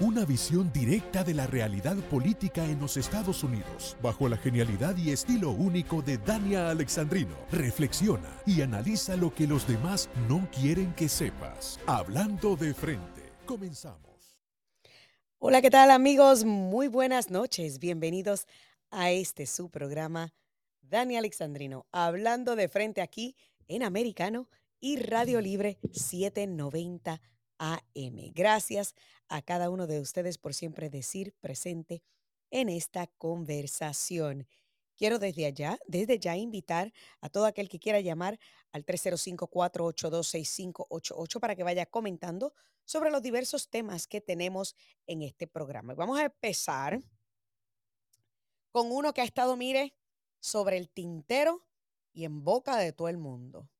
Una visión directa de la realidad política en los Estados Unidos, bajo la genialidad y estilo único de Dania Alexandrino. Reflexiona y analiza lo que los demás no quieren que sepas. Hablando de frente. Comenzamos. Hola, ¿qué tal amigos? Muy buenas noches. Bienvenidos a este su programa, Dani Alexandrino, hablando de frente aquí en Americano y Radio Libre 790 AM. Gracias a cada uno de ustedes por siempre decir presente en esta conversación. Quiero desde allá, desde ya invitar a todo aquel que quiera llamar al 305-482-6588 para que vaya comentando sobre los diversos temas que tenemos en este programa. Vamos a empezar con uno que ha estado, mire, sobre el tintero y en boca de todo el mundo.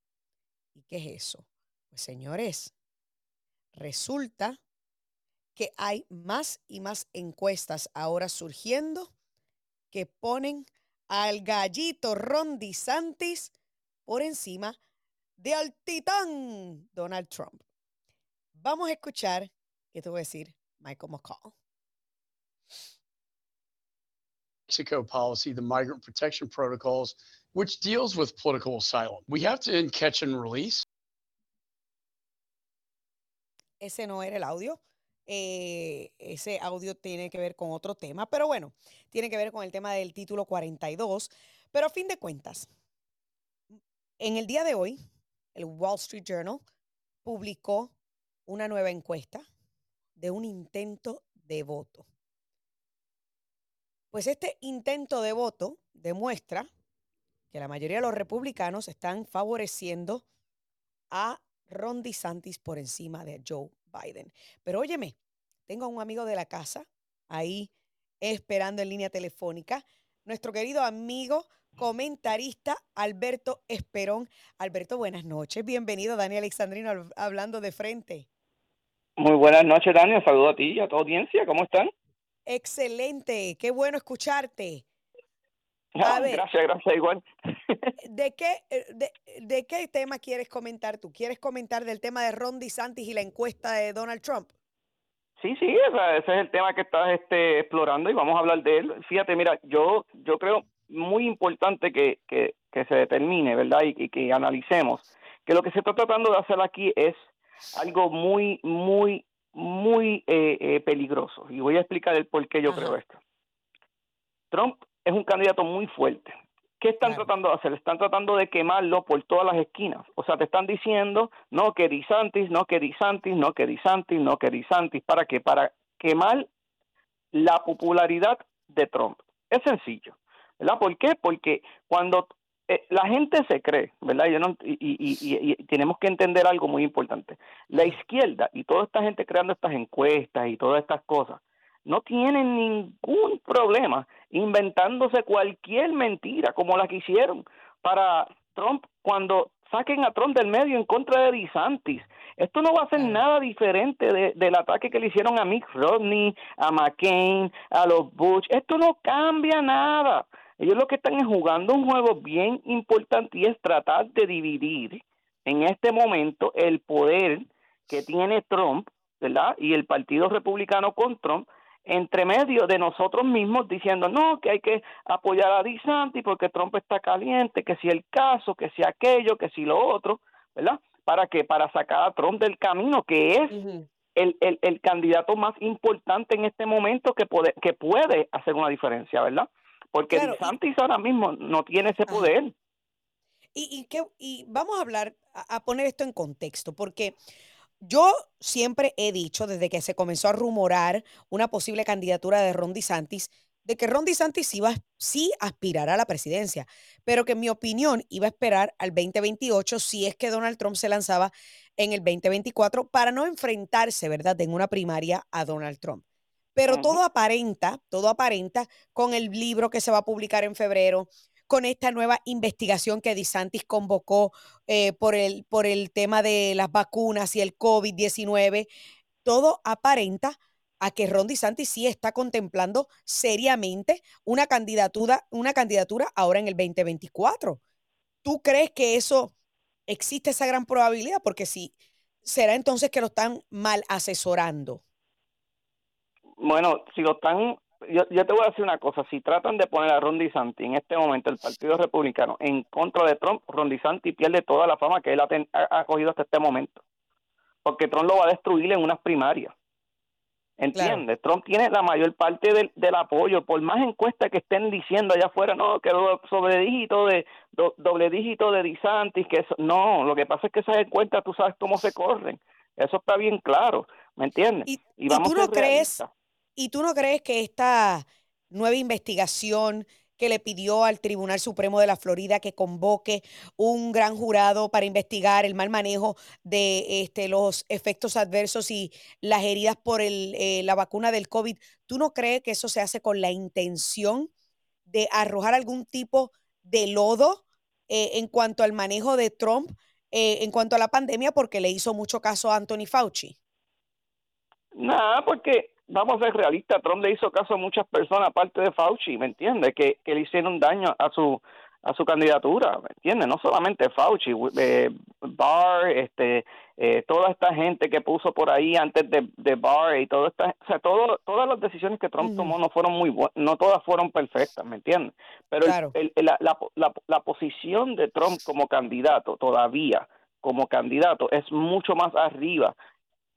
¿Y qué es eso? Pues señores, resulta que hay más y más encuestas ahora surgiendo que ponen al gallito Ron DeSantis por encima de al titán Donald Trump. Vamos a escuchar qué te voy a decir Michael McCall. Mexico policy, the migrant protection protocols, which deals with political asylum. We have to catch and release. Ese no era el audio. Eh, ese audio tiene que ver con otro tema, pero bueno, tiene que ver con el tema del título 42. Pero a fin de cuentas, en el día de hoy, el Wall Street Journal publicó una nueva encuesta de un intento de voto. Pues este intento de voto demuestra que la mayoría de los republicanos están favoreciendo a Ron DeSantis por encima de Joe Biden. Pero óyeme, tengo a un amigo de la casa ahí esperando en línea telefónica, nuestro querido amigo comentarista Alberto Esperón. Alberto, buenas noches. Bienvenido, Daniel Alexandrino, hablando de frente. Muy buenas noches, Daniel. Saludo a ti y a tu audiencia. ¿Cómo están? Excelente, qué bueno escucharte. Gracias, gracias, igual. ¿De qué, eh, de, de, qué tema quieres comentar tú? ¿Quieres comentar del tema de Ron DeSantis y la encuesta de Donald Trump? Sí, sí, ese es el tema que estás este, explorando y vamos a hablar de él. Fíjate, mira, yo, yo creo muy importante que, que, que se determine, ¿verdad? Y, y, que analicemos que lo que se está tratando de hacer aquí es algo muy, muy, muy eh, eh, peligroso. Y voy a explicar el por qué yo Ajá. creo esto. Trump es un candidato muy fuerte. ¿Qué están claro. tratando de hacer? Están tratando de quemarlo por todas las esquinas. O sea, te están diciendo, no, que DeSantis, no, que DeSantis, no, que DeSantis, no, que DeSantis. ¿Para qué? Para quemar la popularidad de Trump. Es sencillo, ¿verdad? ¿Por qué? Porque cuando eh, la gente se cree, ¿verdad? Yo no, y, y, y, y, tenemos que entender algo muy importante. La izquierda y toda esta gente creando estas encuestas y todas estas cosas, no tienen ningún problema inventándose cualquier mentira como la que hicieron para Trump cuando saquen a Trump del medio en contra de DeSantis. Esto no va a ser nada diferente de, del ataque que le hicieron a Mick Romney, a McCain, a los Bush. Esto no cambia nada. Ellos lo que están es jugando un juego bien importante y es tratar de dividir en este momento el poder que tiene Trump, ¿verdad? Y el Partido Republicano con Trump entre medio de nosotros mismos diciendo no que hay que apoyar a DeSantis porque Trump está caliente, que si el caso, que si aquello, que si lo otro, ¿verdad? ¿Para qué? Para sacar a Trump del camino, que es uh -huh. el, el, el, candidato más importante en este momento que puede, que puede hacer una diferencia, ¿verdad? Porque claro, DeSantis y... ahora mismo no tiene ese poder. Ah. Y, y, que, y vamos a hablar, a, a poner esto en contexto, porque yo siempre he dicho, desde que se comenzó a rumorar una posible candidatura de Ron DeSantis, de que Ron DeSantis iba sí aspirará a la presidencia, pero que en mi opinión iba a esperar al 2028 si es que Donald Trump se lanzaba en el 2024 para no enfrentarse, ¿verdad?, en una primaria a Donald Trump. Pero uh -huh. todo aparenta, todo aparenta con el libro que se va a publicar en febrero, con esta nueva investigación que DeSantis convocó eh, por, el, por el tema de las vacunas y el COVID-19, todo aparenta a que Ron DeSantis sí está contemplando seriamente una candidatura, una candidatura ahora en el 2024. ¿Tú crees que eso existe esa gran probabilidad? Porque si será entonces que lo están mal asesorando. Bueno, si lo están yo, yo, te voy a decir una cosa, si tratan de poner a Ron DeSantis en este momento el Partido Republicano en contra de Trump, Ron DeSantis pierde toda la fama que él ha, ha, cogido hasta este momento, porque Trump lo va a destruir en unas primarias. ¿Entiendes? Trump tiene la mayor parte del, del, apoyo, por más encuestas que estén diciendo allá afuera, no, que sobre dígito de doble dígito de DeSantis, que eso, no, lo que pasa es que esas encuestas tú sabes cómo se corren, eso está bien claro, ¿me entiendes? Y, vamos tú no crees, ¿Y tú no crees que esta nueva investigación que le pidió al Tribunal Supremo de la Florida que convoque un gran jurado para investigar el mal manejo de este, los efectos adversos y las heridas por el, eh, la vacuna del COVID, ¿tú no crees que eso se hace con la intención de arrojar algún tipo de lodo eh, en cuanto al manejo de Trump, eh, en cuanto a la pandemia, porque le hizo mucho caso a Anthony Fauci? Nada, porque vamos a ser realistas, Trump le hizo caso a muchas personas, aparte de Fauci, ¿me entiendes? Que, que le hicieron daño a su a su candidatura, ¿me entiendes? No solamente Fauci, eh, Barr, este, eh, toda esta gente que puso por ahí antes de, de Barr y todo esta, o sea, todo, todas las decisiones que Trump tomó no fueron muy buenas, no todas fueron perfectas, ¿me entiendes? Pero la, la, la, la posición de Trump como candidato todavía, como candidato, es mucho más arriba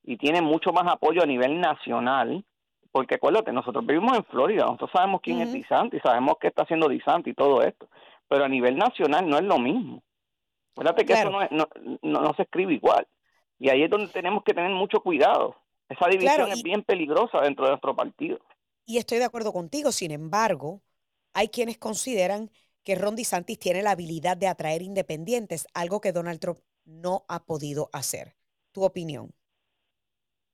y tiene mucho más apoyo a nivel nacional, porque acuérdate, nosotros vivimos en Florida, nosotros sabemos quién es Disanti, sabemos qué está haciendo Disanti y todo esto, pero a nivel nacional no es lo mismo. Acuérdate que eso no, no, no, se escribe igual. Y ahí es donde tenemos que tener mucho cuidado. Esa división es bien peligrosa dentro de nuestro partido. Y estoy de acuerdo contigo, sin embargo, hay quienes consideran que Ron DeSantis tiene la habilidad de atraer independientes, algo que Donald Trump no ha podido hacer. ¿Tu opinión?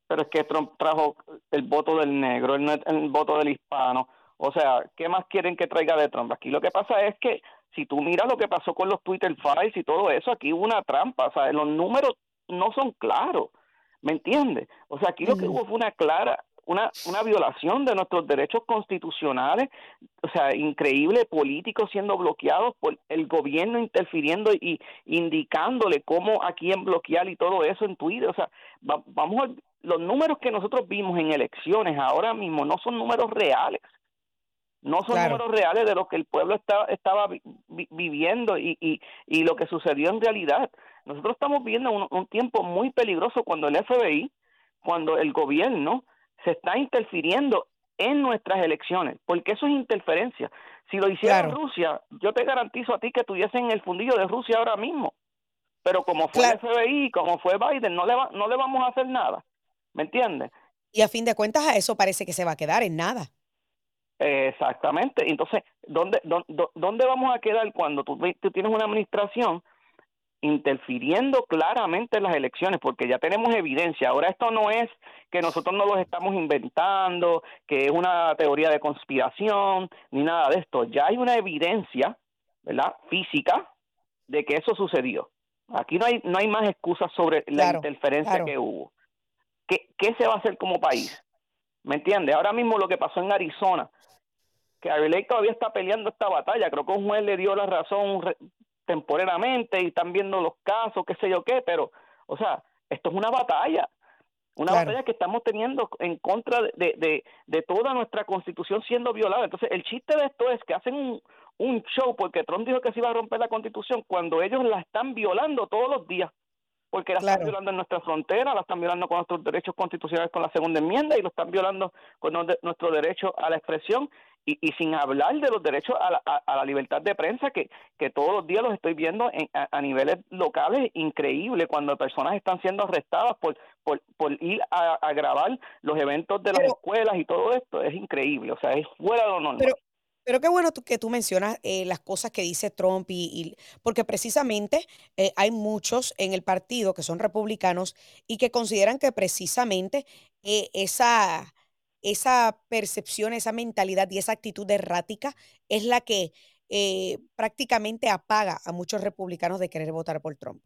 Pero es que Trump trajo el voto del negro, el, el voto del hispano. O sea, ¿qué más quieren que traiga de Trump? Aquí lo que pasa es que si tú miras lo que pasó con los Twitter files y todo eso, aquí hubo una trampa, o sea, los números no son claros, ¿me entiendes? O sea, aquí lo que hubo fue una clara una, una violación de nuestros derechos constitucionales, o sea, increíble, políticos siendo bloqueados por el gobierno interfiriendo y indicándole cómo a quién bloquear y todo eso en Twitter, o sea, vamos a, los números que nosotros vimos en elecciones ahora mismo no son números reales. No son números reales de lo que el pueblo estaba, viviendo y, y, y, lo que sucedió en realidad. Nosotros estamos viviendo un, un tiempo muy peligroso cuando el FBI, cuando el gobierno se está interfiriendo en nuestras elecciones, porque eso es interferencia. Si lo hiciera Rusia, yo te garantizo a ti que estuviesen en el fundillo de Rusia ahora mismo. Pero como fue el FBI, como fue Biden, no le, no le vamos a hacer nada. ¿Me entiendes? Y a fin de cuentas a eso parece que se va a quedar en nada. Exactamente. Entonces, ¿dónde, dónde, vamos a quedar cuando tú, tienes una administración interfiriendo claramente en las elecciones? Porque ya tenemos evidencia. Ahora esto no es que nosotros no los estamos inventando, que es una teoría de conspiración, ni nada de esto. Ya hay una evidencia, ¿verdad? Física de que eso sucedió. Aquí no hay, no hay más excusas sobre la interferencia que hubo. ¿Qué, se va a hacer como país? ¿Me entiendes? Ahora mismo lo que pasó en Arizona, que Lake todavía está peleando esta batalla, creo que un juez le dio la razón temporalmente y están viendo los casos, qué sé yo qué, pero, o sea, esto es una batalla, una batalla que estamos teniendo en contra de, de, de, toda nuestra constitución siendo violada. Entonces, el chiste de esto es que hacen un, un show porque Trump dijo que se iba a romper la constitución cuando ellos la están violando todos los días porque la están violando en nuestra frontera, la están violando con nuestros derechos constitucionales con la segunda enmienda y lo están violando con nuestro derecho a la expresión y, y sin hablar de los derechos a la, a, la libertad de prensa que, que todos los días los estoy viendo en, a, niveles locales increíble cuando personas están siendo arrestadas por, por, por ir a, grabar los eventos de las escuelas y todo esto es increíble, o sea, es fuera de lo normal. Pero qué bueno que tú mencionas eh, las cosas que dice Trump y, porque precisamente eh, hay muchos en el partido que son republicanos y que consideran que precisamente eh, esa, esa percepción, esa mentalidad y esa actitud errática es la que prácticamente apaga a muchos republicanos de querer votar por Trump.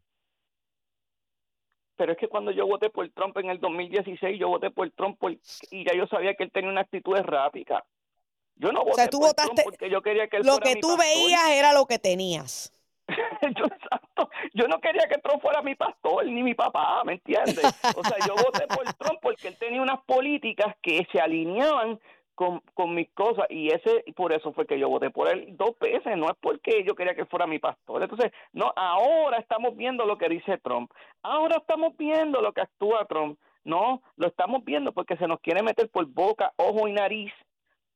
Pero es que cuando yo voté por Trump en el 2016, yo voté por Trump y ya yo sabía que él tenía una actitud errática. Yo no voté o sea, tú votaste, porque yo quería que él Lo que tú veías era lo que tenías. yo, yo no quería que Trump fuera mi pastor ni mi papá, ¿me entiendes? O sea, yo voté por Trump porque él tenía unas políticas que se alineaban con, con mis cosas y ese por eso fue que yo voté por él dos veces, no es porque yo quería que fuera mi pastor. Entonces, no, ahora estamos viendo lo que dice Trump. Ahora estamos viendo lo que actúa Trump. No, lo estamos viendo porque se nos quiere meter por boca, ojo y nariz.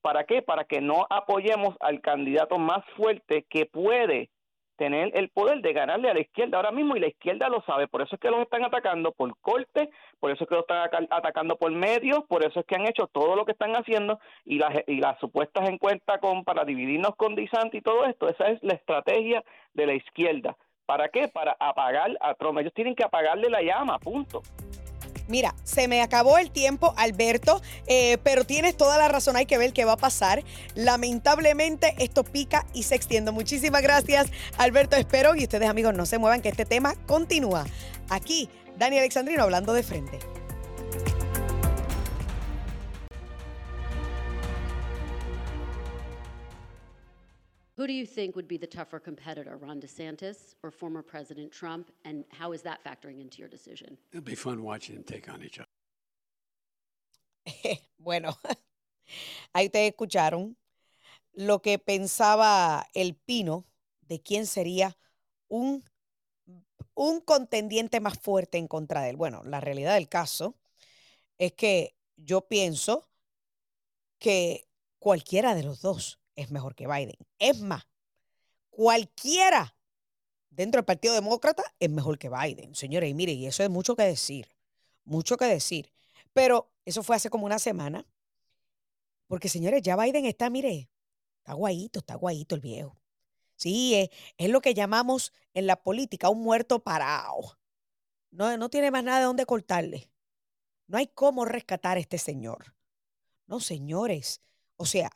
¿Para qué? Para que no apoyemos al candidato más fuerte que puede tener el poder de ganarle a la izquierda ahora mismo y la izquierda lo sabe, por eso es que los están atacando por corte, por eso es que los están atacando por medios, por eso es que han hecho todo lo que están haciendo y las, y las supuestas encuestas con, para dividirnos con Disanti y todo esto, esa es la estrategia de la izquierda. ¿Para qué? Para apagar a Trump. Ellos tienen que apagarle la llama, punto. Mira, se me acabó el tiempo, Alberto, eh, pero tienes toda la razón, hay que ver qué va a pasar. Lamentablemente esto pica y se extiende. Muchísimas gracias, Alberto. Espero y ustedes amigos no se muevan, que este tema continúa. Aquí, Dani Alexandrino hablando de frente. Who do you think would be the tougher competitor, Ron DeSantis or former President Trump? And how is that factoring into your decision? It'll be fun watching them take on each other. bueno, ahí te escucharon lo que pensaba el Pino de quién sería un, un contendiente más fuerte en contra de él. Bueno, la realidad del caso es que yo pienso que cualquiera de los dos es mejor que Biden. Es más, cualquiera dentro del Partido Demócrata es mejor que Biden, señores. Y mire, y eso es mucho que decir, mucho que decir. Pero eso fue hace como una semana. Porque, señores, ya Biden está, mire, está guayito, está guayito el viejo. Sí, es, es lo que llamamos en la política un muerto parado. No, no tiene más nada de dónde cortarle. No hay cómo rescatar a este señor. No, señores. O sea,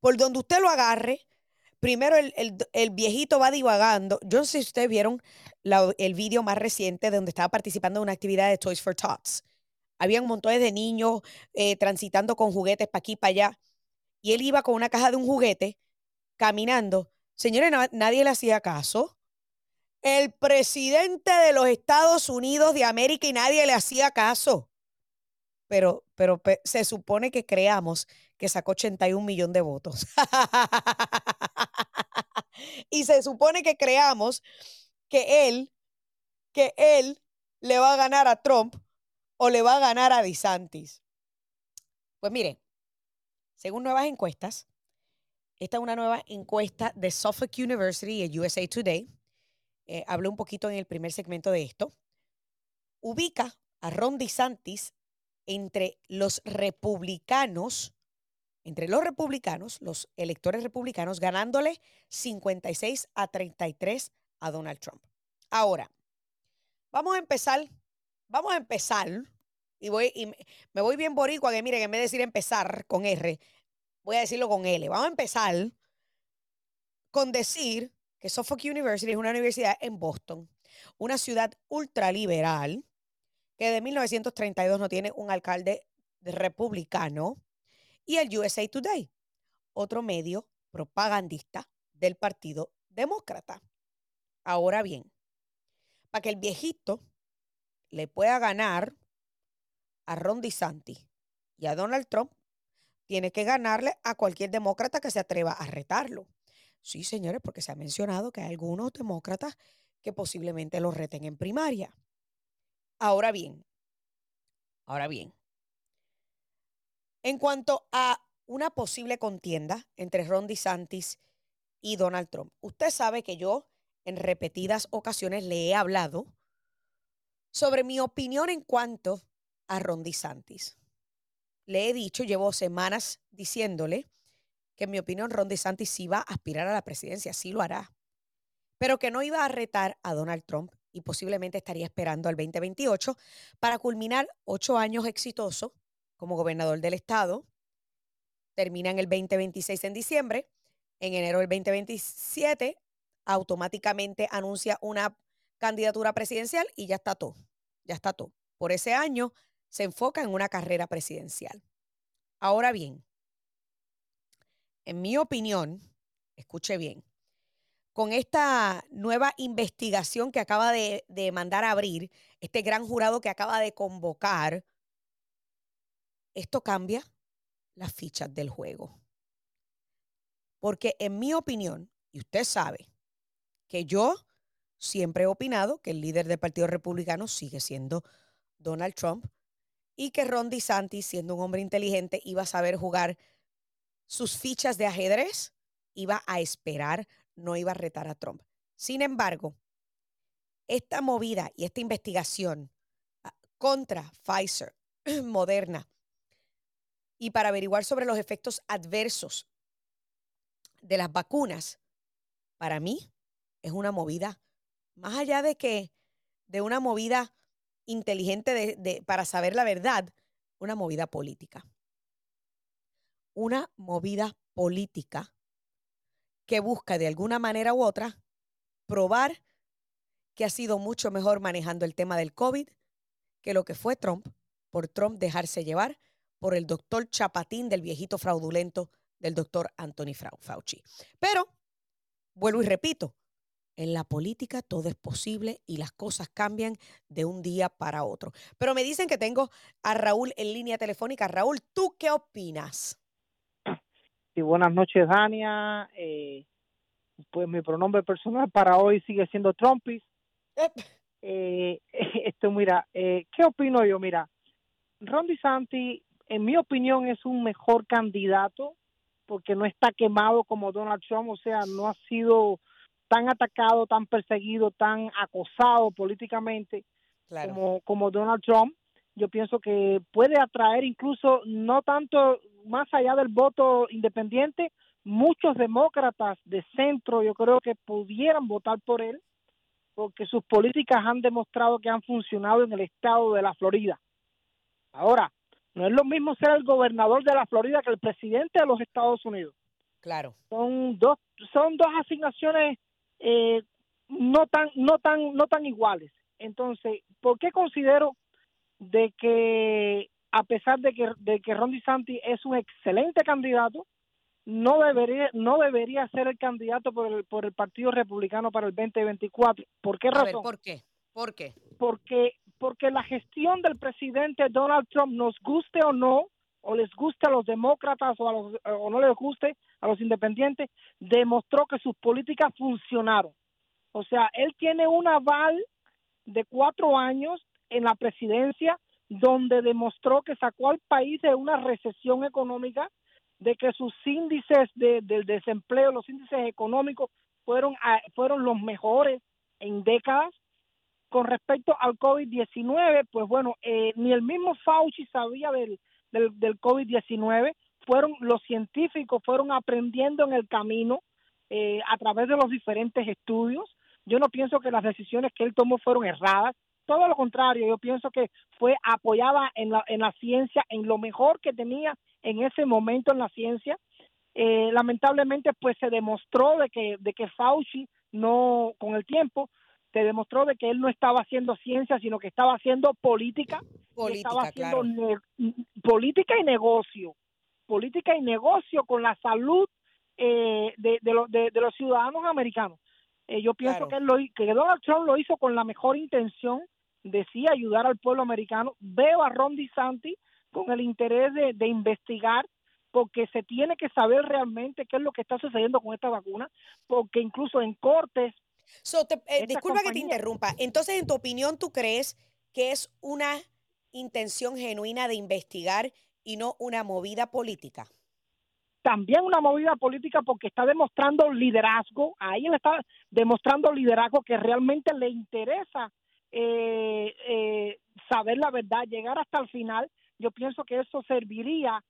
por donde usted lo agarre, primero el, viejito va divagando. Yo no sé si ustedes vieron el vídeo más reciente de donde estaba participando en una actividad de Toys for Tots. Había un montón de niños eh, transitando con juguetes para aquí para allá. Y él iba con una caja de un juguete, caminando. Señores, nadie le hacía caso. El presidente de los Estados Unidos de América y nadie le hacía caso. Pero, pero se supone que creamos que sacó 81 millones de votos. y se supone que creamos que él, que él le va a ganar a Trump o le va a ganar a DeSantis. Pues mire, según nuevas encuestas, esta es una nueva encuesta de Suffolk University y USA Today. Eh, hablé un poquito en el primer segmento de esto. Ubica a Ron DeSantis entre los republicanos entre los republicanos, los electores republicanos, ganándole 56 a 33 a Donald Trump. Ahora, vamos a empezar, vamos a empezar, y, voy, y me voy bien boricua, que miren, en vez de decir empezar con R, voy a decirlo con L. Vamos a empezar con decir que Suffolk University es una universidad en Boston, una ciudad ultraliberal, que de 1932 no tiene un alcalde republicano, y el USA Today, otro medio propagandista del Partido Demócrata. Ahora bien, para que el viejito le pueda ganar a Ron DeSantis y a Donald Trump, tiene que ganarle a cualquier demócrata que se atreva a retarlo. Sí, señores, porque se ha mencionado que hay algunos demócratas que posiblemente lo reten en primaria. Ahora bien, ahora bien, en cuanto a una posible contienda entre Ron DeSantis y Donald Trump, usted sabe que yo en repetidas ocasiones le he hablado sobre mi opinión en cuanto a Ron DeSantis. Le he dicho, llevo semanas diciéndole que en mi opinión Ron DeSantis sí va a aspirar a la presidencia, sí lo hará, pero que no iba a retar a Donald Trump y posiblemente estaría esperando al 2028 para culminar ocho años exitosos como gobernador del estado. Termina en el 2026 en diciembre. En enero del 2027 automáticamente anuncia una candidatura presidencial y ya está todo. Ya está todo. Por ese año se enfoca en una carrera presidencial. Ahora bien, en mi opinión, escuche bien, con esta nueva investigación que acaba de, mandar a abrir, este gran jurado que acaba de convocar, esto cambia las fichas del juego. Porque en mi opinión, y usted sabe que yo siempre he opinado que el líder del Partido Republicano sigue siendo Donald Trump y que Ron DeSantis, siendo un hombre inteligente, iba a saber jugar sus fichas de ajedrez, iba a esperar, no iba a retar a Trump. Sin embargo, esta movida y esta investigación ah, contra Pfizer, Moderna, y para averiguar sobre los efectos adversos de las vacunas, para mí es una movida, más allá de que de una movida inteligente de, para saber la verdad, una movida política. Una movida política que busca de alguna manera u otra probar que ha sido mucho mejor manejando el tema del COVID que lo que fue Trump, por Trump dejarse llevar por el doctor Chapatín del viejito fraudulento del doctor Anthony Fauci. Pero, vuelvo y repito, en la política todo es posible y las cosas cambian de un día para otro. Pero me dicen que tengo a Raúl en línea telefónica. Raúl, ¿tú qué opinas? Sí, buenas noches, Dania. Eh, pues mi pronombre personal para hoy sigue siendo Trumpis. Eh, esto, mira, eh, ¿qué opino yo? Mira, Ron DeSantis, en mi opinión, es un mejor candidato porque no está quemado como Donald Trump, o sea, no ha sido tan atacado, tan perseguido, tan acosado políticamente como, como Donald Trump, yo pienso que puede atraer incluso no tanto más allá del voto independiente, muchos demócratas de centro yo creo que pudieran votar por él porque sus políticas han demostrado que han funcionado en el estado de la Florida. Ahora, no es lo mismo ser el gobernador de la Florida que el presidente de los Estados Unidos. Claro. Son dos son dos asignaciones eh, no tan no tan no tan iguales entonces por qué considero de que a pesar de que de que Ron DeSantis es un excelente candidato no debería no debería ser el candidato por el por el Partido Republicano para el 2024 ¿por qué razón? ¿por qué? ¿Por qué? Porque porque la gestión del presidente Donald Trump nos guste o no o les guste a los demócratas o, a los, o no les guste a los independientes, demostró que sus políticas funcionaron. O sea, él tiene un aval de cuatro años en la presidencia donde demostró que sacó al país de una recesión económica, de que sus índices de, del desempleo, los índices económicos fueron, fueron los mejores en décadas. Con respecto al COVID-19, pues bueno, eh, ni el mismo Fauci sabía del, del, del COVID-19, fueron los científicos fueron aprendiendo en el camino eh, a través de los diferentes estudios. Yo no pienso que las decisiones que él tomó fueron erradas, todo lo contrario, yo pienso que fue apoyada en la, en la ciencia, en lo mejor que tenía en ese momento en la ciencia. Eh, lamentablemente, pues se demostró de que, de que Fauci no, con el tiempo, se demostró de que él no estaba haciendo ciencia, sino que estaba haciendo política, política estaba haciendo política y negocio, política y negocio con la salud eh, de, de, de, los ciudadanos americanos. Eh, yo pienso que, él lo, que Donald Trump lo hizo con la mejor intención, decía ayudar al pueblo americano. Veo a Ron DeSantis con el interés de, de investigar porque se tiene que saber realmente qué es lo que está sucediendo con esta vacuna, porque incluso en cortes eh, disculpa que te interrumpa. Entonces, en tu opinión, ¿tú crees que es una intención genuina de investigar y no una movida política? También una movida política porque está demostrando liderazgo, ahí él está demostrando liderazgo que realmente le interesa eh, eh, saber la verdad, llegar hasta el final. Yo pienso que eso serviría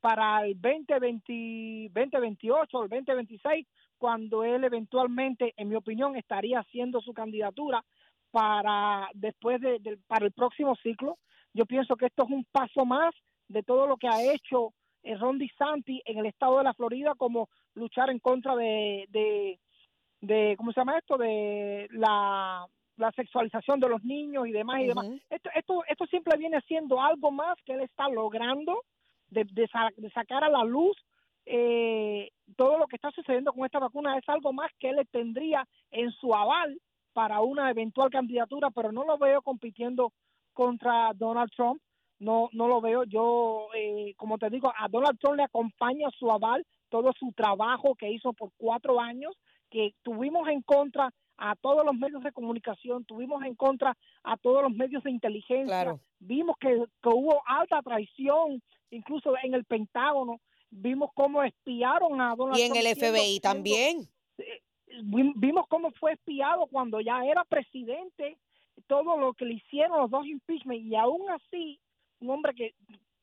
para el 2020, 2028 o el 2026 cuando él eventualmente, en mi opinión, estaría haciendo su candidatura para después de, para el próximo ciclo. Yo pienso que esto es un paso más de todo lo que ha hecho eh, Ron DeSantis en el estado de la Florida, como luchar en contra de, de, ¿cómo se llama esto? De la, la sexualización de los niños y demás y demás. Esto, esto, esto siempre viene siendo algo más que él está logrando de, de sacar a la luz eh, todo lo que está sucediendo con esta vacuna es algo más que él tendría en su aval para una eventual candidatura, pero no lo veo compitiendo contra Donald Trump. No, no lo veo. Yo, eh, como te digo, a Donald Trump le acompaña su aval, todo su trabajo que hizo por cuatro años, que tuvimos en contra a todos los medios de comunicación, tuvimos en contra a todos los medios de inteligencia, vimos que, que, hubo alta traición, incluso en el Pentágono, vimos cómo espiaron a Donald Trump. Y en el FBI también. Vimos cómo fue espiado cuando ya era presidente, todo lo que le hicieron los dos impeachment, y aún así, un hombre que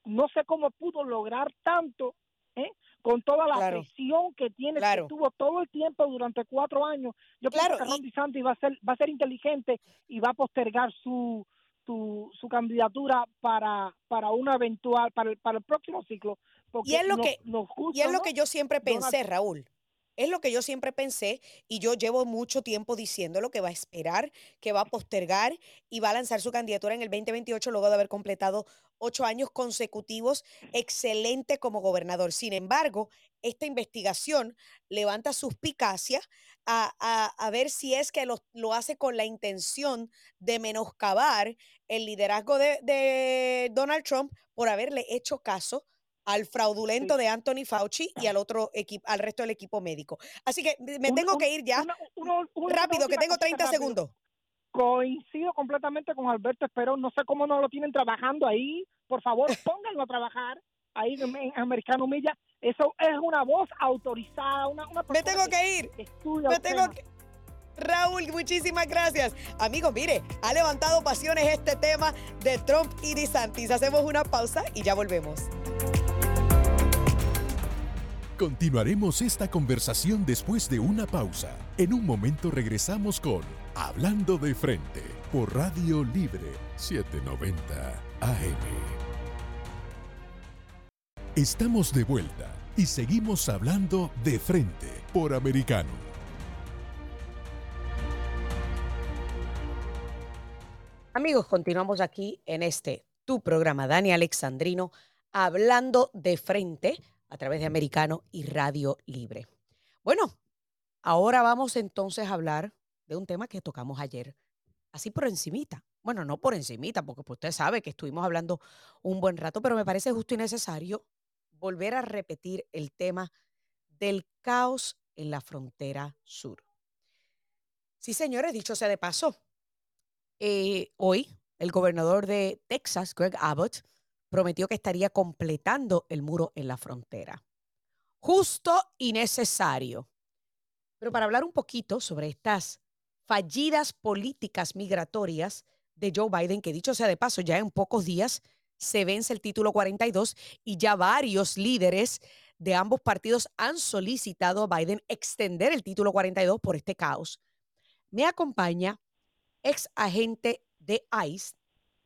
no sé cómo pudo lograr tanto, ¿eh? Con toda la presión que tiene, que tuvo todo el tiempo durante cuatro años. Yo creo que Ron DeSantis va a ser, va a ser inteligente y va a postergar su, su, su candidatura para, para una eventual, para el, para el próximo ciclo. y es lo que, y es lo que yo siempre pensé, Raúl. Es lo que yo siempre pensé y yo llevo mucho tiempo diciendo lo que va a esperar, que va a postergar y va a lanzar su candidatura en el 2028 luego de haber completado ocho años consecutivos excelente como gobernador. Sin embargo, esta investigación levanta suspicacia a, a, ver si es que lo, lo, hace con la intención de menoscabar el liderazgo de, de Donald Trump por haberle hecho caso al fraudulento de Anthony Fauci y al otro equipo, al resto del equipo médico. Así que me tengo que ir ya. rápido, que tengo 30 segundos. Coincido completamente con Alberto Esperón. No sé cómo no lo tienen trabajando ahí. Por favor, pónganlo a trabajar ahí en, Americano Milla. Eso es una voz autorizada. Una, me tengo que, ir. Me tengo que... Raúl, muchísimas gracias. Amigos, mire, ha levantado pasiones este tema de Trump y DeSantis. Hacemos una pausa y ya volvemos. Continuaremos esta conversación después de una pausa. En un momento regresamos con Hablando de Frente por Radio Libre 790 AM. Estamos de vuelta y seguimos hablando de frente por Americano. Amigos, continuamos aquí en este tu programa, Dani Alexandrino, hablando de frente a través de Americano y Radio Libre. Bueno, ahora vamos entonces a hablar un tema que tocamos ayer, así por encimita. Bueno, no por encimita, porque pues, usted sabe que estuvimos hablando un buen rato, pero me parece justo y necesario volver a repetir el tema del caos en la frontera sur. Sí, señores, dicho sea de paso, eh, hoy el gobernador de Texas, Greg Abbott, prometió que estaría completando el muro en la frontera. Justo y necesario. Pero para hablar un poquito sobre estas fallidas políticas migratorias de Joe Biden, que dicho sea de paso, ya en pocos días se vence el título 42 y ya varios líderes de ambos partidos han solicitado a Biden extender el título 42 por este caos. Me acompaña ex agente de ICE,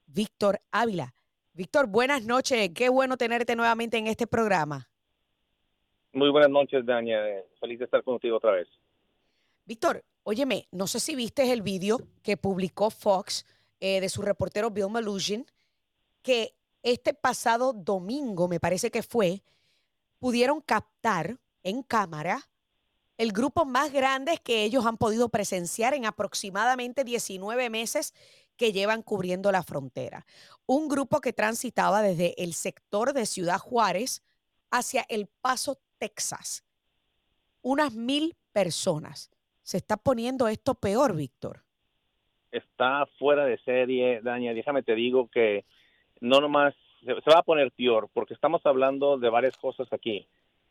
Víctor Ávila. Víctor, buenas noches. Qué bueno tenerte nuevamente en este programa. Muy buenas noches, Dania. Feliz de estar contigo otra vez. Víctor, óyeme, no sé si viste el vídeo que publicó Fox eh, de su reportero Bill Malushin, que este pasado domingo, me parece que fue, pudieron captar en cámara el grupo más grande que ellos han podido presenciar en aproximadamente 19 meses que llevan cubriendo la frontera. Un grupo que transitaba desde el sector de Ciudad Juárez hacia El Paso, Texas. Unas mil personas. Se está poniendo esto peor, Víctor. Está fuera de serie, Dania. Déjame te digo que no nomás se, va a poner peor porque estamos hablando de varias cosas aquí.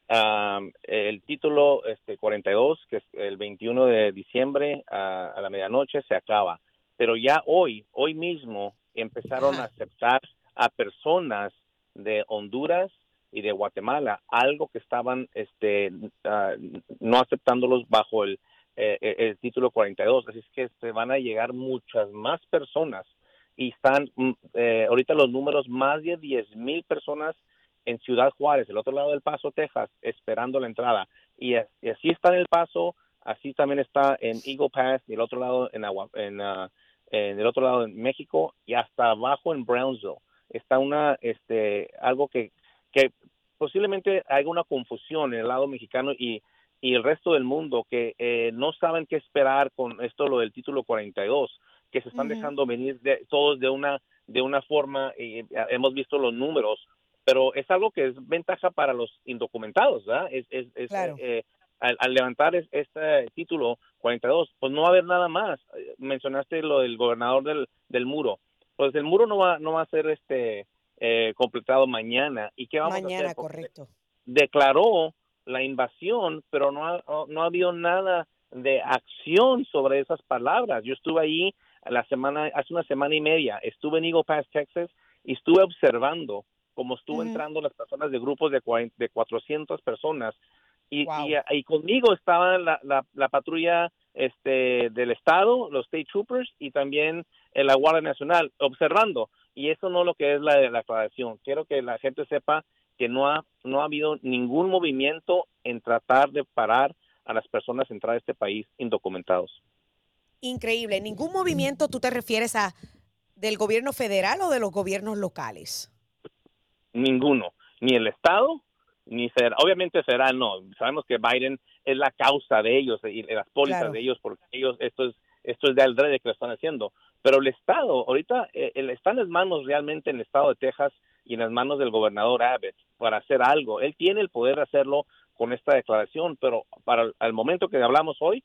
el título este 42, que es el 21 de diciembre a la medianoche, se acaba pero ya hoy, hoy mismo, empezaron a aceptar a personas de Honduras y de Guatemala, algo que estaban este, ah, no aceptándolos bajo el, eh, el título 42. Así es que se van a llegar muchas más personas y están mm, eh, ahorita los números, más de 10 mil personas en Ciudad Juárez, el otro lado del Paso, Texas, esperando la entrada. Y, así está en El Paso, así también está en Eagle Pass y el otro lado en, Agua, en uh, el otro lado en México y hasta abajo en Brownsville. Está una, este, algo que, que posiblemente haya una confusión en el lado mexicano y, y el resto del mundo que eh, no saben qué esperar con esto lo del título 42 que se están Ujú. dejando venir de, todos de una de una forma eh, hemos visto los números pero es algo que es ventaja para los indocumentados ¿verdad? es, es, es, Claro. eh, al, al levantar es- este título 42 pues no va a haber nada más Eh, mencionaste lo del gobernador del, del muro pues el muro no va no va a ser este eh, completado mañana y qué vamos a Mañana, hacer Porque correcto. declaró la invasión, pero no ha, no ha habido nada de acción sobre esas palabras. Yo estuve ahí la semana, hace una semana y media, estuve en Eagle Pass, Texas, y estuve observando cómo estuvo entrando las personas de grupos de, de 400 personas. Y, Wow. y, y conmigo estaba la, la, la patrulla este, del Estado, los State Troopers y también eh, la Guardia Nacional, observando. Y eso no es lo que es la, la aclaración. Quiero que la gente sepa que no ha, no ha habido ningún movimiento en tratar de parar a las personas entrar a este país indocumentados. Increíble. ¿Ningún movimiento tú te refieres a del gobierno federal o de los gobiernos locales? Ninguno. Ni el Estado, ni federal. Obviamente federal no. Sabemos que Biden es la causa de ellos y las pólizas Claro. de ellos porque ellos, esto es, esto es de alrededor que lo están haciendo. Pero el Estado, ahorita, eh, el- está en las manos realmente en el Estado de Texas y en las manos del gobernador Abbott para hacer algo. Él tiene el poder de hacerlo con esta declaración, pero para el, al momento que hablamos hoy,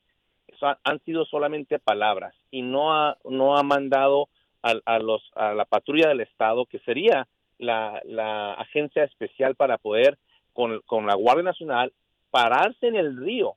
han sido solamente palabras y no ha, no ha mandado a, a los, a la patrulla del Estado, que sería la, la agencia especial para poder, con, con la Guardia Nacional, pararse en el río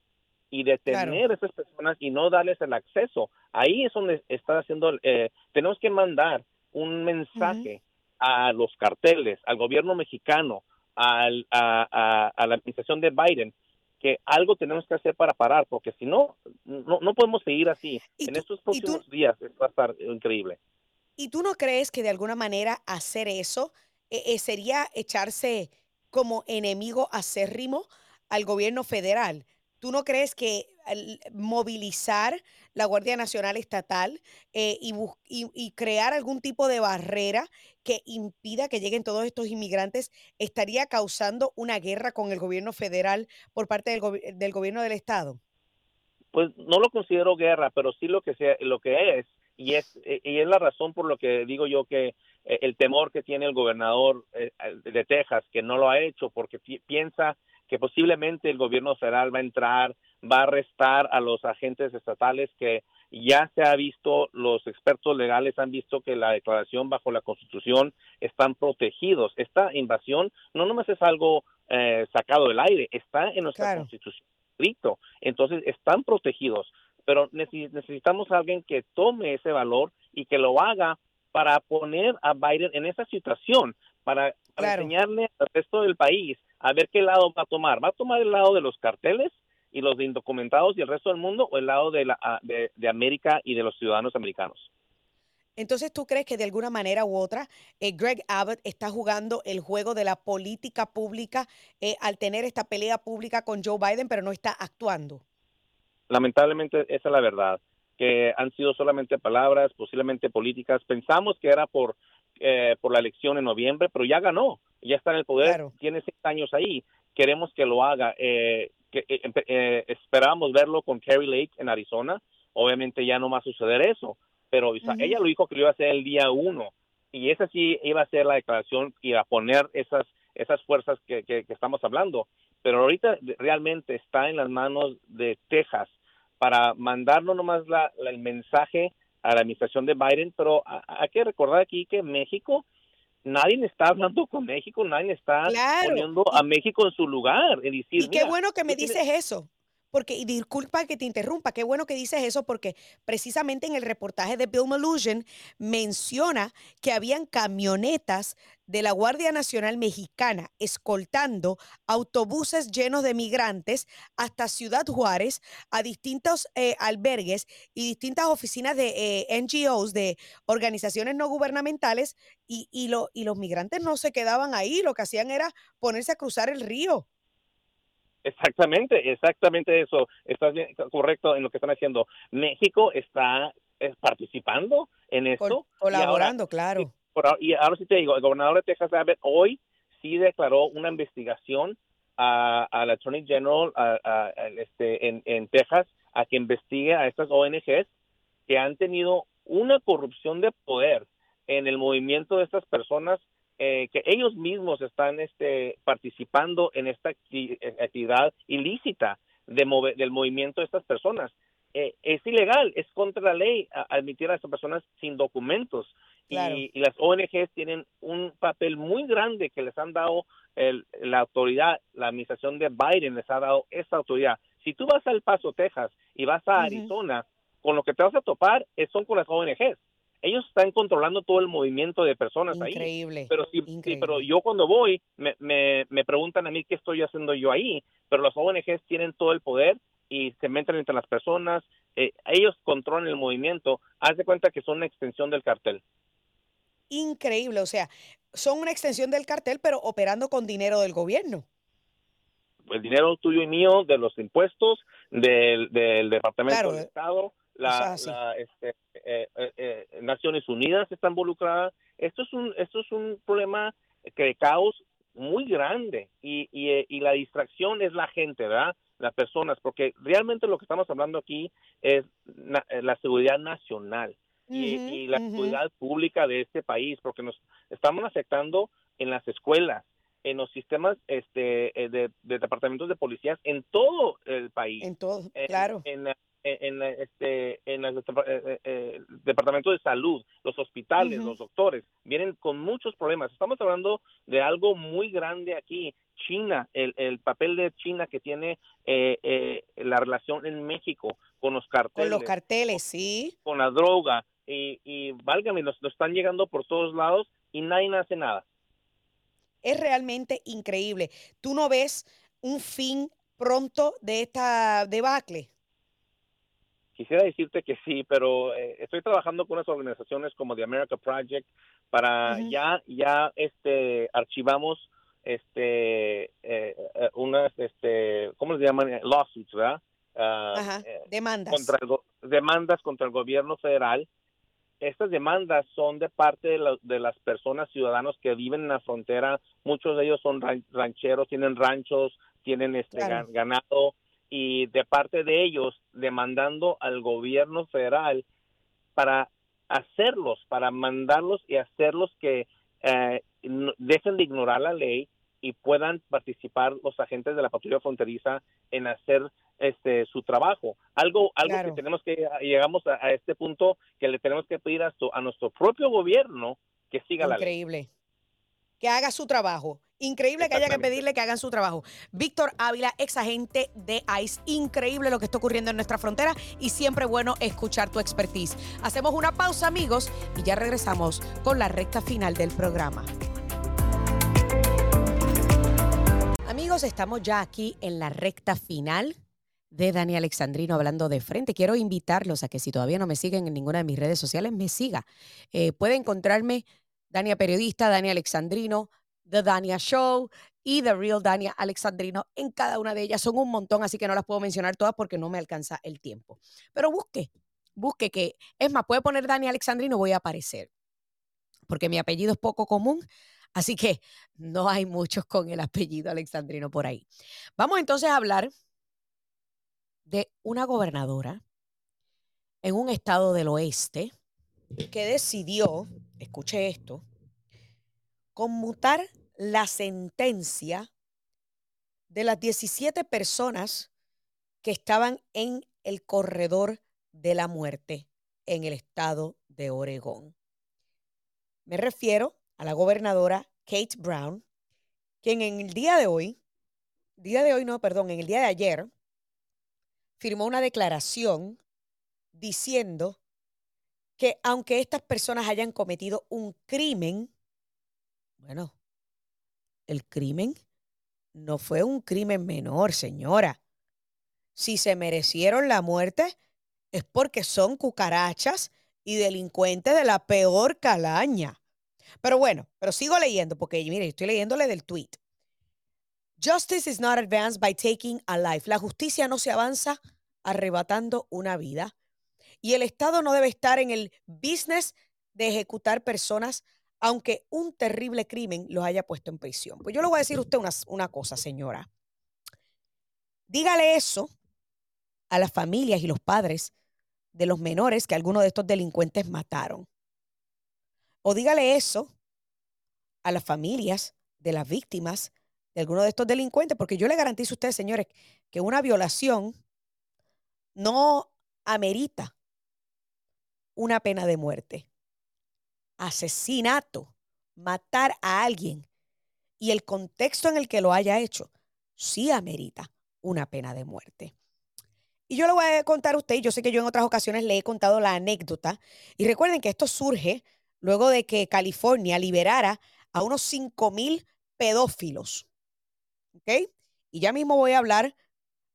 y detener a esas personas y no darles el acceso. Ahí es donde está haciendo, eh, tenemos que mandar un mensaje a los carteles, al gobierno mexicano, al, a, a- a la administración de Biden, que algo tenemos que hacer para parar, porque si no, no, no podemos seguir así. En estos próximos días va a estar increíble. ¿Y tú no crees que de alguna manera hacer eso eh, eh, sería echarse como enemigo acérrimo al gobierno federal? ¿Tú no crees que movilizar la Guardia Nacional Estatal eh, y, y- crear algún tipo de barrera que impida que lleguen todos estos inmigrantes estaría causando una guerra con el gobierno federal por parte del, del gobierno del estado? Pues no lo considero guerra, pero sí lo que sea, lo que es y es y es la razón por lo que digo yo que eh, el temor que tiene el gobernador eh, de Texas que no lo ha hecho porque pi- piensa que posiblemente el gobierno federal va a entrar, va a arrestar a los agentes estatales que ya se ha visto, los expertos legales han visto que la declaración bajo la Constitución están protegidos. Esta invasión no nomás es algo eh, sacado del aire, está en nuestra Claro. Constitución escrito. Entonces están protegidos, pero necesi- necesitamos a alguien que tome ese valor y que lo haga para poner a Biden en esa situación, para, para Claro. enseñarle al resto del país a ver qué lado va a tomar. ¿Va a tomar el lado de los carteles y los de indocumentados y el resto del mundo o el lado de, la, a- de, de América y de los ciudadanos americanos? Entonces, ¿tú crees que de alguna manera u otra eh, Greg Abbott está jugando el juego de la política pública eh, al tener esta pelea pública con Joe Biden, pero no está actuando? lamentablemente esa es la verdad, que han sido solamente palabras, posiblemente políticas. Pensamos que era por, eh, por la elección en noviembre, pero ya ganó, ya está en el poder, Claro. tiene seis años ahí, queremos que lo haga. Eh, que, eh, eh, esperábamos verlo con Kerry Lake en Arizona, obviamente ya no va a suceder eso, pero o sea, Ujú. ella lo dijo que lo iba a hacer el día uno, y esa sí iba a ser la declaración y a poner esas, esas fuerzas que, que- que estamos hablando. Pero ahorita realmente está en las manos de Texas para mandar no nomás la, la- el mensaje a la administración de Biden, pero a- hay que recordar aquí que México, nadie está hablando con México, nadie está Claro. poniendo a México en su lugar. Y, decir, Y qué "Mira, bueno que me tienes- dices eso. Porque, y disculpa que te interrumpa, qué bueno que dices eso porque precisamente en el reportaje de Bill Mallusion menciona que habían camionetas de la Guardia Nacional Mexicana escoltando autobuses llenos de migrantes hasta Ciudad Juárez a distintos eh, albergues y distintas oficinas de eh, NGOs, de organizaciones no gubernamentales, y, y, lo- y los migrantes no se quedaban ahí, lo que hacían era ponerse a cruzar el río. Exactamente, exactamente eso. Estás bien, correcto en lo que están haciendo. México está eh, participando en esto. Col- y ahora- colaborando, claro. Y ahora sí te digo, el gobernador de Texas Abbott hoy sí declaró una investigación al Attorney General este, en, en Texas a que investigue a estas ONGs que han tenido una corrupción de poder en el movimiento de estas personas eh, que ellos mismos están este, participando en esta actividad ilícita de del movimiento de estas personas. Eh, es ilegal, es contra la ley admitir a estas personas sin documentos. Y, las ONGs tienen un papel muy grande que les han dado la autoridad, la administración de Biden les ha dado esa autoridad. Si tú vas al Paso, Texas, y vas a Arizona, con lo que te vas a topar son con las ONGs. Ellos están controlando todo el movimiento de personas Increíble. Pero, sí, pero yo cuando voy, me, me, me preguntan a mí qué estoy haciendo yo ahí, pero las ONGs tienen todo el poder y se meten entre las personas, eh, ellos controlan el movimiento, haz de cuenta que son una extensión del cartel. Increíble, o sea, son una extensión del cartel, pero operando con dinero del gobierno el dinero tuyo y mío de los impuestos del, del Departamento de Estado, la, este, eh, eh, eh, Naciones Unidas está involucrada. Esto es un esto es un problema de caos muy grande y, y, la distracción es la gente, ¿verdad? Las personas, porque realmente lo que estamos hablando aquí es la seguridad nacional. y, la seguridad pública de este país, porque nos estamos afectando en las escuelas, en los sistemas este, eh, de, departamentos de policías en todo el país. En todo, claro. En, en, este, en los eh, eh, departamentos de salud, los hospitales, los doctores, vienen con muchos problemas. Estamos hablando de algo muy grande aquí. China, el, el papel de China que tiene la relación en México con los carteles. Con los carteles, sí. Con la droga. Y, y válgame, nos, nos están llegando por todos lados y nadie hace nada. Es realmente increíble. ¿Tú no ves un fin pronto de esta debacle? Quisiera decirte que sí, pero eh, estoy trabajando con unas organizaciones como The America Project para ya ya este archivamos este eh, eh, unas este ¿cómo se llaman? lawsuits, ¿verdad? Ah, Ajá, demandas. Contra demandas contra el gobierno federal estas demandas son de parte de, las personas ciudadanos que viven en la frontera. Muchos de ellos son rancheros, tienen ranchos, tienen este ganado y de parte de ellos demandando al gobierno federal para hacerlos, para mandarlos y hacerlos que eh, dejen de ignorar la ley y puedan participar los agentes de la patrulla fronteriza en hacer este su trabajo. Algo algo que tenemos que llegamos a, este punto que le tenemos que pedir a, a nuestro propio gobierno que siga la ley. Increíble. Que haga su trabajo. Increíble que haya que pedirle que hagan su trabajo. Víctor Ávila, ex agente de ICE. Increíble lo que está ocurriendo en nuestra frontera y siempre bueno escuchar tu expertise. Hacemos una pausa, amigos, y ya regresamos con la recta final del programa. Amigos, estamos ya aquí en la recta final de Dani Alexandrino hablando de frente. Quiero invitarlos a que si todavía no me siguen en ninguna de mis redes sociales, me siga. Eh, puede encontrarme Dania Periodista, Dani Alexandrino, The Dania Show y The Real Dania Alexandrino. En cada una de ellas son un montón, así que no las puedo mencionar todas porque no me alcanza el tiempo. Pero busque, busque que, es más, puede poner Dani Alexandrino, voy a aparecer. Porque mi apellido es poco común, así que no hay muchos con el apellido Alexandrino por ahí. Vamos entonces a hablar de una gobernadora en un estado del oeste que decidió, escuche esto, conmutar la sentencia de las 17 personas que estaban en el corredor de la muerte en el estado de Oregón. Me refiero a la gobernadora Kate Brown, quien en el día de hoy, día de hoy no, perdón, en el día de ayer, firmó una declaración diciendo que aunque estas personas hayan cometido un crimen, bueno, el crimen no fue un crimen menor, señora. Si se merecieron la muerte es porque son cucarachas y delincuentes de la peor calaña. Pero bueno, pero sigo leyendo porque mire, estoy leyéndole del tweet. Justice is not advanced by taking a life. La justicia no se avanza arrebatando una vida. Y el Estado no debe estar en el business de ejecutar personas aunque un terrible crimen los haya puesto en prisión. Pues yo le voy a decir a usted una, una cosa, señora. Dígale eso a las familias y los padres de los menores que algunos de estos delincuentes mataron. O dígale eso a las familias de las víctimas de algunos de estos delincuentes, porque yo le garantizo a ustedes, señores, que una violación no amerita una pena de muerte. Asesinato, matar a alguien y el contexto en el que lo haya hecho, sí amerita una pena de muerte. Y yo le voy a contar a usted, yo sé que yo en otras ocasiones le he contado la anécdota, y recuerden que esto surge luego de que California liberara a unos 5 mil pedófilos. ¿Ok? Y ya mismo voy a hablar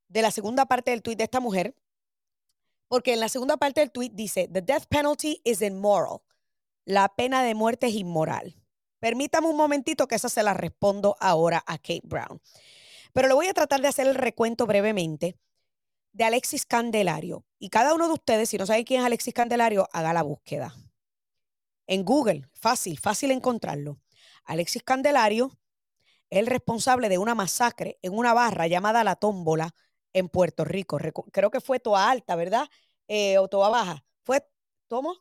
de la segunda parte del tuit de esta mujer, porque en la segunda parte del tuit dice, The death penalty is immoral. La pena de muerte es inmoral. Permítame un momentito que esa se la respondo ahora a Kate Brown. Pero le voy a tratar de hacer el recuento brevemente de Alexis Candelario. Y cada uno de ustedes, si no saben quién es Alexis Candelario, haga la búsqueda. En Google, fácil, fácil encontrarlo. Alexis Candelario es el responsable de una masacre en una barra llamada La Tómbola en Puerto Rico. Creo que fue Toa Alta, ¿verdad? Eh, o Toa Baja. ¿Fue, ¿cómo?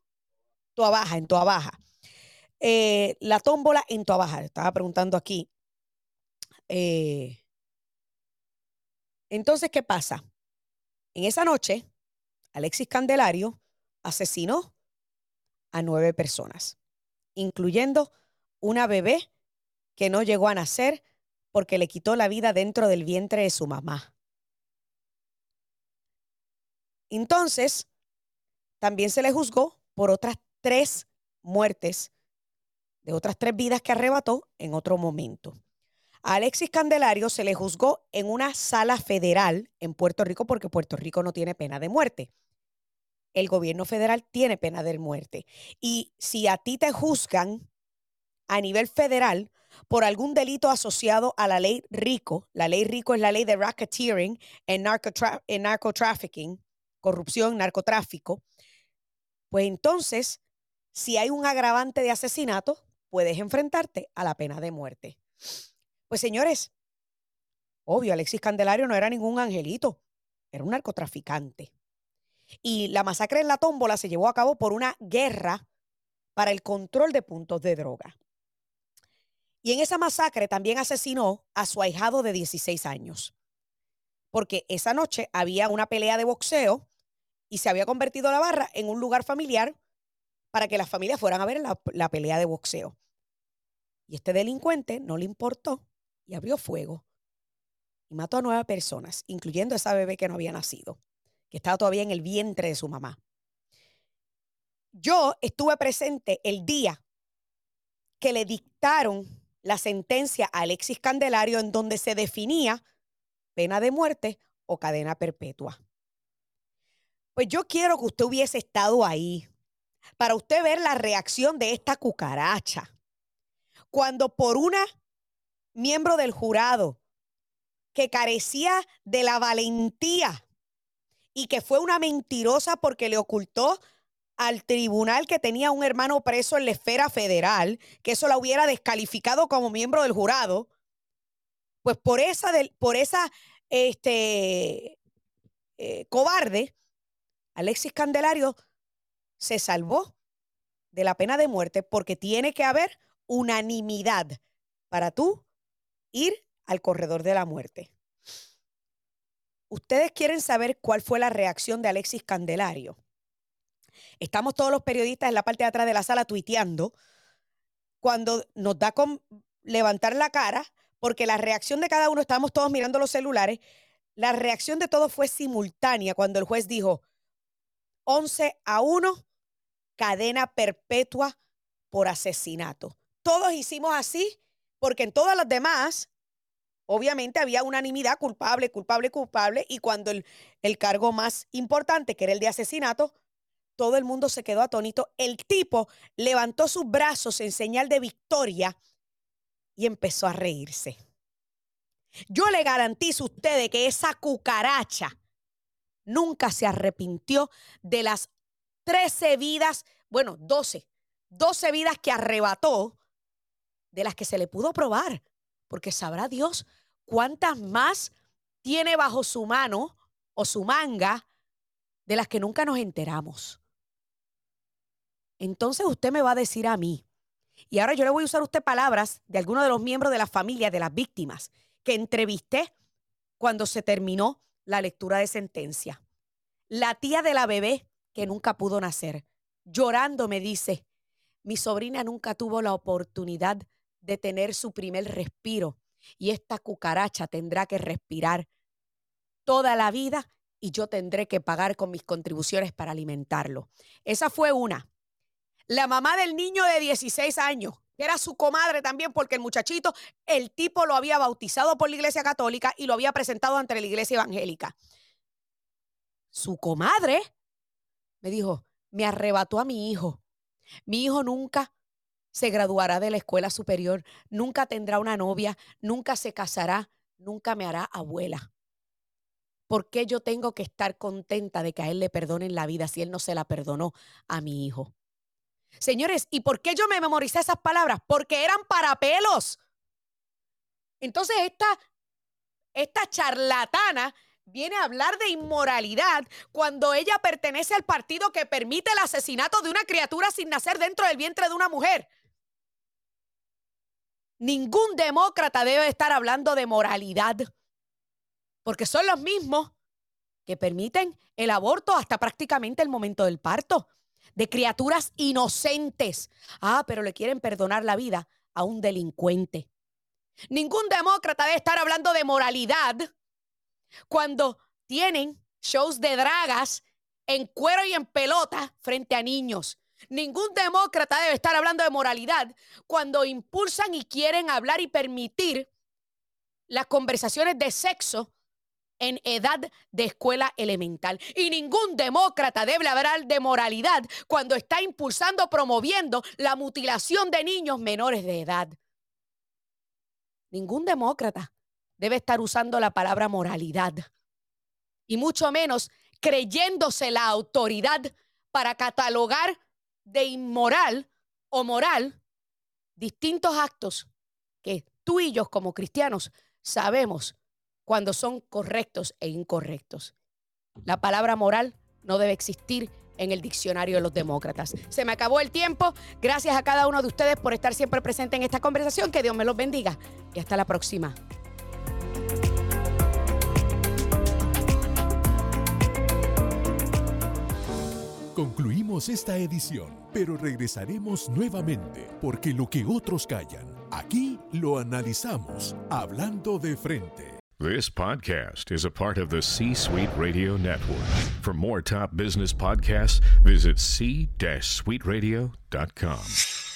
Toa Baja, en Toa Baja. Eh, la Tómbola en Toa Baja. Estaba preguntando aquí. Eh, entonces, ¿qué pasa? En esa noche, Alexis Candelario asesinó a nueve personas, incluyendo una bebé que no llegó a nacer porque le quitó la vida dentro del vientre de su mamá. Entonces, también se le juzgó por otras tres muertes de otras tres vidas que arrebató en otro momento. A Alexis Candelario se le juzgó en una sala federal en Puerto Rico porque Puerto Rico no tiene pena de muerte. El gobierno federal tiene pena de muerte. Y si a ti te juzgan a nivel federal por algún delito asociado a la ley RICO, la ley RICO es la ley de racketeering en, en narcotrafficking, corrupción, narcotráfico, pues entonces, si hay un agravante de asesinato, puedes enfrentarte a la pena de muerte. Pues señores, obvio, Alexis Candelario no era ningún angelito, era un narcotraficante. Y la masacre en la tómbola se llevó a cabo por una guerra para el control de puntos de droga. Y en esa masacre también asesinó a su ahijado de 16 años. Porque esa noche había una pelea de boxeo y se había convertido la barra en un lugar familiar para que las familias fueran a ver la, pelea de boxeo. Y este delincuente no le importó y abrió fuego y mató a nueve personas, incluyendo a esa bebé que no había nacido, que estaba todavía en el vientre de su mamá. Yo estuve presente el día que le dictaron la sentencia a Alexis Candelario en donde se definía pena de muerte o cadena perpetua. Pues yo quiero que usted hubiese estado ahí para usted ver la reacción de esta cucaracha. Cuando por una miembro del jurado que carecía de la valentía y que fue una mentirosa porque le ocultó al tribunal que tenía un hermano preso en la esfera federal, que eso la hubiera descalificado como miembro del jurado, pues por esa, por esa este, eh, cobarde, Alexis Candelario se salvó de la pena de muerte porque tiene que haber unanimidad para tú ir al corredor de la muerte. Ustedes quieren saber cuál fue la reacción de Alexis Candelario. Estamos todos los periodistas en la parte de atrás de la sala tuiteando cuando nos da con levantar la cara, porque la reacción de cada uno, estábamos todos mirando los celulares, la reacción de todos fue simultánea cuando el juez dijo 11 a 1, cadena perpetua por asesinato. Todos hicimos así porque en todas las demás, obviamente había unanimidad, culpable, culpable, culpable, y cuando el, el cargo más importante, que era el de asesinato, todo el mundo se quedó atónito. El tipo levantó sus brazos en señal de victoria y empezó a reírse. Yo le garantizo a ustedes que esa cucaracha nunca se arrepintió de las 13 vidas, bueno, 12 12 vidas que arrebató de las que se le pudo probar, porque sabrá Dios cuántas más tiene bajo su mano o su manga de las que nunca nos enteramos. Entonces usted me va a decir a mí, y ahora yo le voy a usar a usted palabras de algunos de los miembros de la familia de las víctimas que entrevisté cuando se terminó la lectura de sentencia. La tía de la bebé que nunca pudo nacer, llorando me dice, mi sobrina nunca tuvo la oportunidad de tener su primer respiro y esta cucaracha tendrá que respirar toda la vida y yo tendré que pagar con mis contribuciones para alimentarlo. Esa fue una. La mamá del niño de 16 años, que era su comadre también, porque el muchachito, el tipo lo había bautizado por la iglesia católica y lo había presentado ante la iglesia evangélica. Su comadre me dijo, me arrebató a mi hijo. Mi hijo nunca se graduará de la escuela superior, nunca tendrá una novia, nunca se casará, nunca me hará abuela. ¿Por qué yo tengo que estar contenta de que a él le perdonen la vida si él no se la perdonó a mi hijo? Señores, ¿y por qué yo me memoricé esas palabras? Porque eran para pelos. Entonces esta, esta charlatana viene a hablar de inmoralidad cuando ella pertenece al partido que permite el asesinato de una criatura sin nacer dentro del vientre de una mujer. Ningún demócrata debe estar hablando de moralidad, porque son los mismos que permiten el aborto hasta prácticamente el momento del parto de criaturas inocentes. Ah, pero le quieren perdonar la vida a un delincuente. Ningún demócrata debe estar hablando de moralidad cuando tienen shows de dragas en cuero y en pelota frente a niños. Ningún demócrata debe estar hablando de moralidad cuando impulsan y quieren hablar y permitir las conversaciones de sexo en edad de escuela elemental. Y ningún demócrata debe hablar de moralidad cuando está impulsando, promoviendo la mutilación de niños menores de edad. Ningún demócrata debe estar usando la palabra moralidad. Y mucho menos creyéndose la autoridad para catalogar de inmoral o moral distintos actos que tú y yo como cristianos sabemos cuando son correctos e incorrectos. La palabra moral no debe existir en el diccionario de los demócratas. Se me acabó el tiempo. Gracias a cada uno de ustedes por estar siempre presente en esta conversación. Que Dios me los bendiga y hasta la próxima. Concluimos esta edición, pero regresaremos nuevamente porque lo que otros callan, aquí lo analizamos, hablando de frente. This podcast is a part of the C Suite Radio Network. For more top business podcasts, visit c-suiteradio.com.